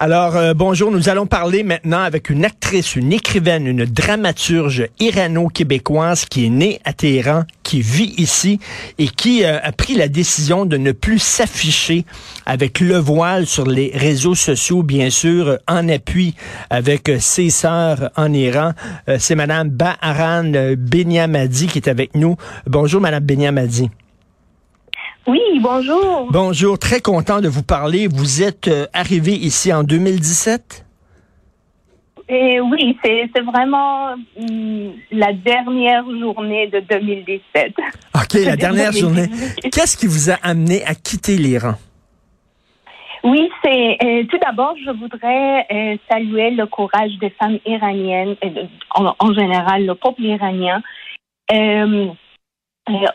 Alors, euh, bonjour, nous allons parler maintenant avec une actrice, une écrivaine, une dramaturge irano-québécoise qui est née à Téhéran, qui vit ici et qui euh, a pris la décision de ne plus s'afficher avec le voile sur les réseaux sociaux, bien sûr, en appui avec euh, ses sœurs en Iran. C'est Madame Baharan Benyamadi qui est avec nous. Bonjour, Madame Benyamadi. Oui, bonjour. Bonjour, très content de vous parler. Vous êtes euh, arrivé ici en 2017? Et oui, c'est vraiment hum, la dernière journée de 2017. OK, la dernière journée. Qu'est-ce qui vous a amené à quitter l'Iran? Oui, c'est euh, tout d'abord, je voudrais euh, saluer le courage des femmes iraniennes, en, en, général le peuple iranien. Euh,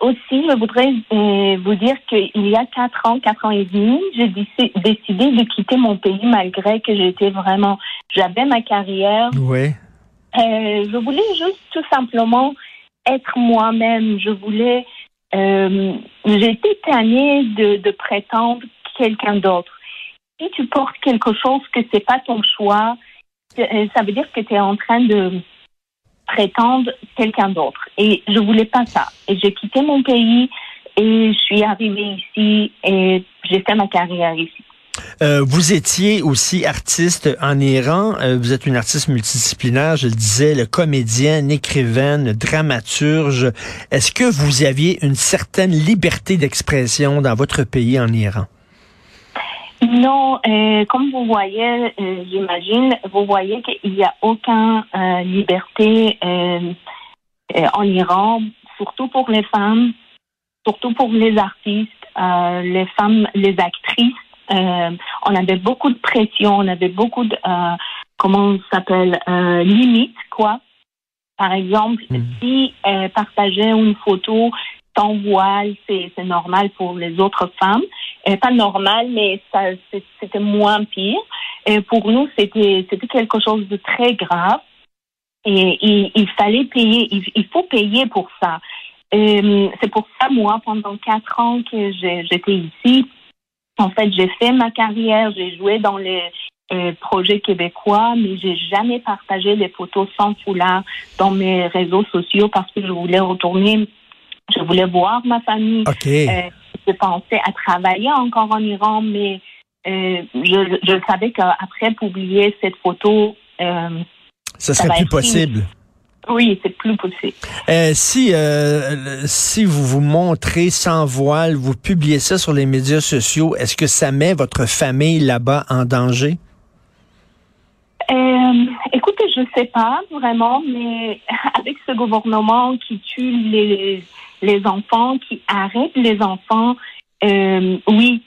aussi, je voudrais euh, vous dire qu'il y a quatre ans, quatre ans et demi, j'ai décidé de quitter mon pays malgré que j'étais vraiment, j'avais ma carrière. Oui. Euh, je voulais juste tout simplement être moi-même. Je voulais, euh, j'étais tannée de, de prétendre quelqu'un d'autre. Si tu portes quelque chose que c'est pas ton choix, ça veut dire que tu es en train de prétendre quelqu'un d'autre. Et je voulais pas ça. Et j'ai quitté mon pays et je suis arrivée ici et j'ai fait ma carrière ici. Euh, vous étiez aussi artiste en Iran. Euh, vous êtes une artiste multidisciplinaire, je le disais, le comédienne, écrivaine, dramaturge. Est-ce que vous aviez une certaine liberté d'expression dans votre pays en Iran? Non, euh, comme vous voyez, euh, j'imagine, vous voyez qu'il n'y a aucune euh, liberté en Iran, surtout pour les femmes, surtout pour les artistes, les femmes, les actrices. on avait beaucoup de pression, on avait beaucoup de, comment ça s'appelle, limites, quoi. Par exemple, mm. si partager une photo sans voile, c'est normal pour les autres femmes. Euh, pas normal, mais ça c'était moins pire. Et pour nous, c'était c'était quelque chose de très grave. Et, il fallait payer, il, faut payer pour ça. Euh, c'est pour ça, moi, pendant quatre ans que j'étais ici, en fait, j'ai fait ma carrière, j'ai joué dans les euh, projets québécois, mais j'ai jamais partagé les photos sans foulard dans mes réseaux sociaux parce que je voulais retourner, je voulais voir ma famille. Euh, je pensais à travailler encore en Iran, mais euh, je, je, savais qu'après publier cette photo, euh, ça serait plus possible. Oui, c'est plus possible. Euh, si si vous vous montrez sans voile, vous publiez ça sur les médias sociaux, est-ce que ça met votre famille là-bas en danger? écoutez, je sais pas vraiment, mais avec ce gouvernement qui tue les les enfants, qui arrêtent les enfants, euh, oui,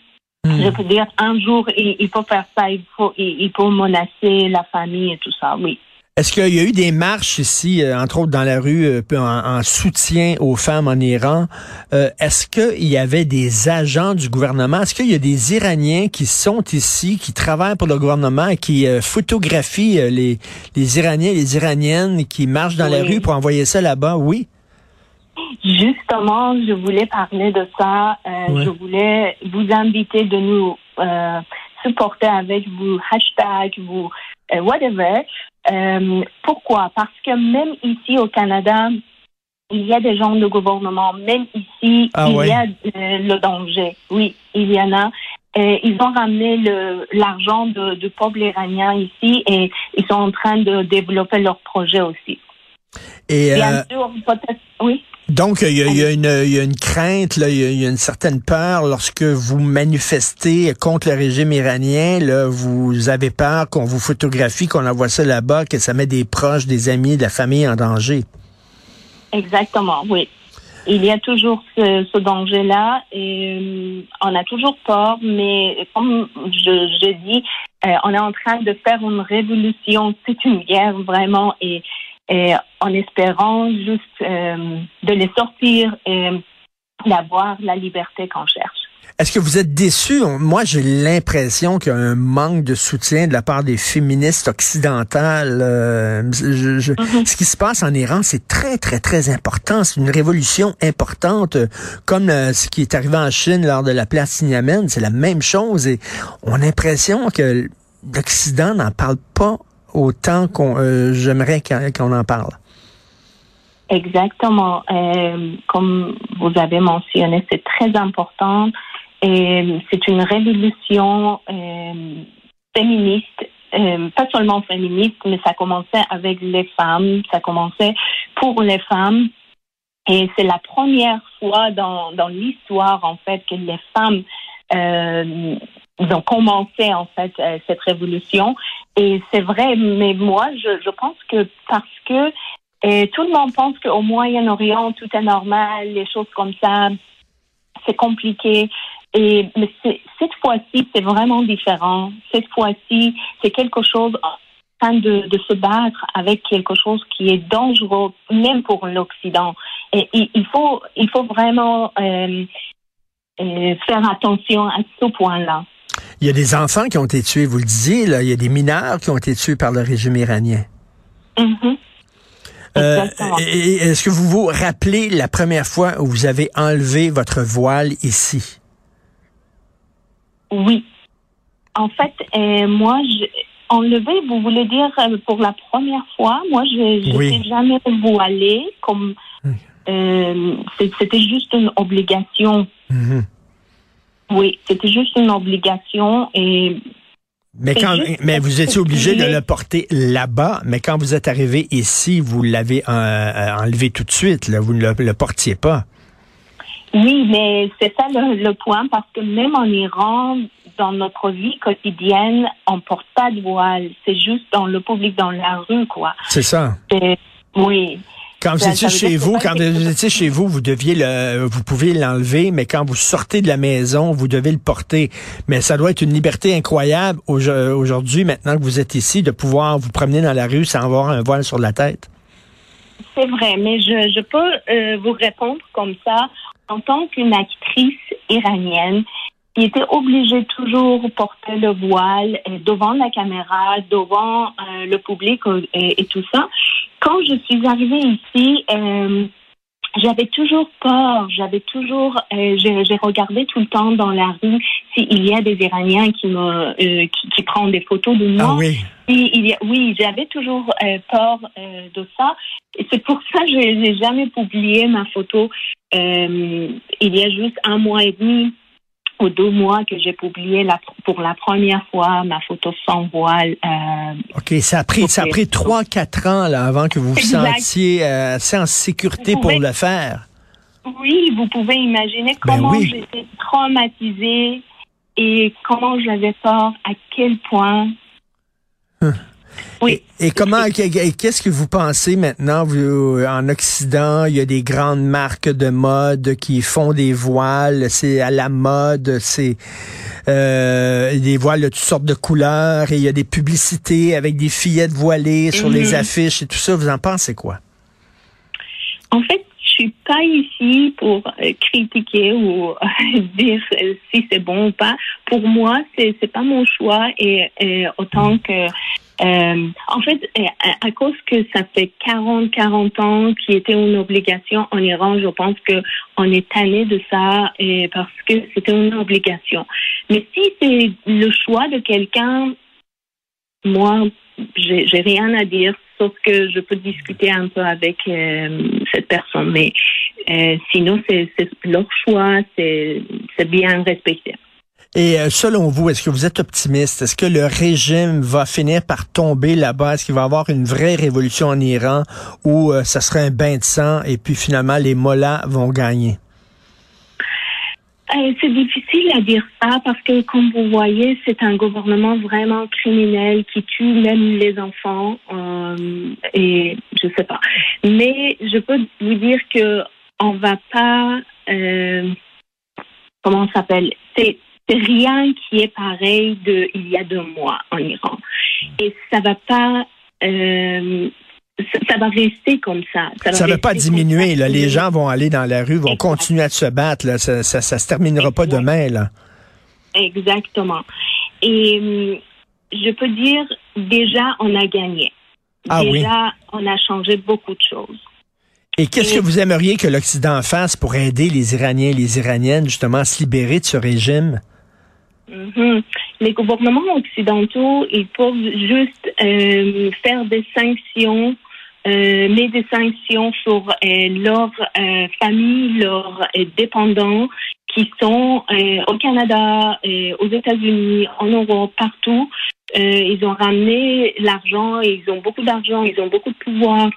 hmm. je peux dire un jour il, faut faire ça, il faut il, faut menacer la famille et tout ça, oui. Est-ce qu'il y a eu des marches ici, euh, entre autres dans la rue, euh, en, soutien aux femmes en Iran? Est-ce qu'il y avait des agents du gouvernement? Est-ce qu'il y a des Iraniens qui sont ici, qui travaillent pour le gouvernement et qui photographient les, les Iraniens et les Iraniennes qui marchent dans la rue pour envoyer ça là-bas? Oui. Justement, je voulais parler de ça. Euh, je voulais vous inviter de nous euh, supporter avec vos hashtags, vos, whatever. pourquoi? Parce que même ici au Canada, il y a des gens de gouvernement, même ici, Ah il ouais. y a euh, le danger. Oui, il y en a. Et ils ont ramené l'argent de, du peuple iranien ici et ils sont en train de développer leur projet aussi. Et Bien euh, sûr, peut-être, oui. Donc, il y, a, une, crainte, il y a, une certaine peur lorsque vous manifestez contre le régime iranien. Vous avez peur qu'on vous photographie, qu'on envoie ça là-bas, que ça met des proches, des amis, de la famille en danger. Exactement, oui. Il y a toujours ce, ce danger-là et euh, on a toujours peur, mais comme je, je dis, euh, on est en train de faire une révolution. C'est une guerre vraiment et, et en espérant juste euh, de les sortir et d'avoir la liberté qu'on cherche. Est-ce que vous êtes déçu? Moi, j'ai l'impression qu'il y a un manque de soutien de la part des féministes occidentales. Euh, je- je- Ce qui se passe en Iran, c'est très, très, très important. C'est une révolution importante, comme euh, ce qui est arrivé en Chine lors de la place Tiananmen. C'est la même chose. Et on a l'impression que l'Occident n'en parle pas autant qu'on euh, j'aimerais qu'on en parle. Exactement. Euh, comme vous avez mentionné, c'est très important. Et c'est une révolution euh, féministe, pas seulement féministe, mais ça commençait avec les femmes, ça commençait pour les femmes. Et c'est la première fois dans, dans l'histoire, en fait, que les femmes ont commencé, en fait, cette révolution. Et c'est vrai, mais moi, je, je pense que parce que et tout le monde pense qu'au Moyen-Orient, tout est normal, les choses comme ça, c'est compliqué. Et mais cette fois-ci, c'est vraiment différent. Cette fois-ci, c'est quelque chose en train de, de se battre avec quelque chose qui est dangereux, même pour l'Occident. Et il, il faut, il faut vraiment euh, euh, faire attention à ce point-là. Il y a des enfants qui ont été tués, vous le disiez, là. Il y a des mineurs qui ont été tués par le régime iranien. Euh, et Est-ce que vous vous rappelez la première fois où vous avez enlevé votre voile ici? Oui. En fait, euh, moi, je, enlever, vous voulez dire euh, pour la première fois, moi, je Oui. n'étais jamais voilée, comme euh, c'est- c'était juste une obligation. Mhm. Oui, c'était juste une obligation et Mais quand, mais vous étiez obligé de le porter là-bas, mais quand vous êtes arrivé ici, vous l'avez euh, euh, enlevé tout de suite, là. Vous ne le, le portiez pas. oui, mais c'est ça le, le point parce que même en Iran, dans notre vie quotidienne, on porte pas de voile. C'est juste dans le public, dans la rue, quoi. C'est ça. Et- oui. Quand vous étiez chez vous, quand vous étiez chez vous, vous deviez le, vous pouviez l'enlever, mais quand vous sortez de la maison, vous devez le porter. Mais ça doit être une liberté incroyable aujo- aujourd'hui, maintenant que vous êtes ici, de pouvoir vous promener dans la rue sans avoir un voile sur la tête. C'est vrai, mais je, je peux euh, vous répondre comme ça. En tant qu'une actrice iranienne qui était obligée toujours de porter le voile devant la caméra, devant euh, le public euh, et, et tout ça, quand je suis arrivée ici, euh, j'avais toujours peur, j'avais toujours, euh, j'ai regardé tout le temps dans la rue s'il y a des Iraniens qui me, euh, qui, qui prennent des photos de moi. Ah oui. Oui, il y a- oui, j'avais toujours euh, peur de ça. Et c'est pour ça que je n'ai jamais publié ma photo. Il y a juste un mois et demi ou deux mois que j'ai publié la, pour la première fois ma photo sans voile. euh, OK, ça a pris, ça a pris trois, quatre ans, là, avant que vous vous sentiez euh, assez en sécurité pour le faire. oui, vous pouvez imaginer Ben comment oui. j'étais traumatisée et comment j'avais peur, à quel point. Oui. Et, et comment, qu'est- qu'est-ce que vous pensez maintenant, vous, en Occident, il y a des grandes marques de mode qui font des voiles, c'est à la mode, c'est euh, des voiles de toutes sortes de couleurs, et il y a des publicités avec des fillettes voilées sur les Mhm. affiches et tout ça, vous en pensez quoi? En fait, je suis pas ici pour euh, critiquer ou euh, dire euh, si c'est bon ou pas. Pour moi, c'est c'est pas mon choix et, et autant que euh, en fait, euh, à, cause que ça fait 40, 40 ans qui était une obligation en Iran, je pense que on est tanné de ça et parce que c'était une obligation. Mais si c'est le choix de quelqu'un, moi, j'ai rien à dire, sauf que je peux discuter un peu avec euh, cette personne. Mais euh, sinon, c'est leur choix, c'est bien respecté. Et euh, selon vous, est-ce que vous êtes optimiste? Est-ce que le régime va finir par tomber là-bas? Est-ce qu'il va y avoir une vraie révolution en Iran où ça sera un bain de sang et puis finalement les mollahs vont gagner? Euh, c'est difficile à dire ça parce que, comme vous voyez, c'est un gouvernement vraiment criminel qui tue même les enfants. Euh, et je sais pas. Mais je peux vous dire que on va pas. Euh, comment s'appelle? Rien qui est pareil de il y a deux mois en Iran. Et ça va pas euh, ça va rester comme ça. Ça ne va pas diminuer. Là. Les gens vont aller dans la rue, vont continuer à se battre. Là. Ça, ça, se terminera pas demain. Là. Exactement. Et hum, je peux dire, déjà, on a gagné. Ah, déjà, on a changé beaucoup de choses. Et qu'est-ce que vous aimeriez que l'Occident fasse pour aider les Iraniens et les Iraniennes justement à se libérer de ce régime? Mhm. Les gouvernements occidentaux, ils peuvent juste euh, faire des sanctions euh, met des sanctions sur euh, leurs euh, familles, leurs dépendants qui sont au Canada, aux États-Unis, en Europe, partout. ils ont ramené l'argent, ils ont beaucoup d'argent, ils ont beaucoup de pouvoir,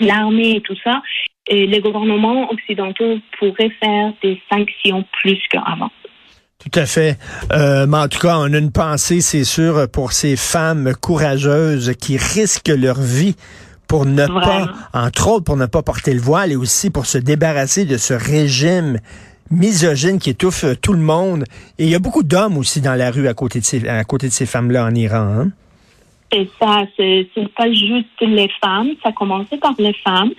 l'armée et tout ça. Et les gouvernements occidentaux pourraient faire des sanctions plus qu'avant. Tout à fait. Euh, mais en tout cas, on a une pensée, c'est sûr, pour ces femmes courageuses qui risquent leur vie pour ne pas, entre autres, pour ne pas porter le voile et aussi pour se débarrasser de ce régime misogyne qui étouffe tout le monde. Et il y a beaucoup d'hommes aussi dans la rue à côté de ces, à côté de ces femmes-là en Iran. Hein? C'est ça, c'est pas juste les femmes, ça a commencé par les femmes,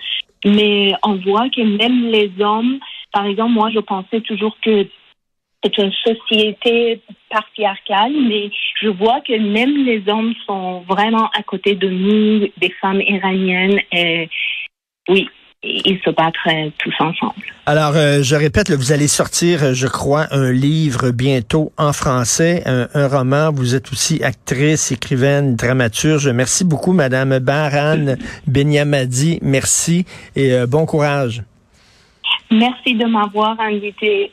mais on voit que même les hommes, par exemple, moi je pensais toujours que c'est une société patriarcale, mais je vois que même les hommes sont vraiment à côté de nous, des femmes iraniennes. Et oui, ils se battent euh, tous ensemble. Alors, euh, je répète, vous allez sortir, euh, je crois, un livre bientôt en français, un, roman. Vous êtes aussi actrice, écrivaine, dramaturge. Merci beaucoup, Madame Baran Benyamadi. Merci et bon courage. Merci de m'avoir invité.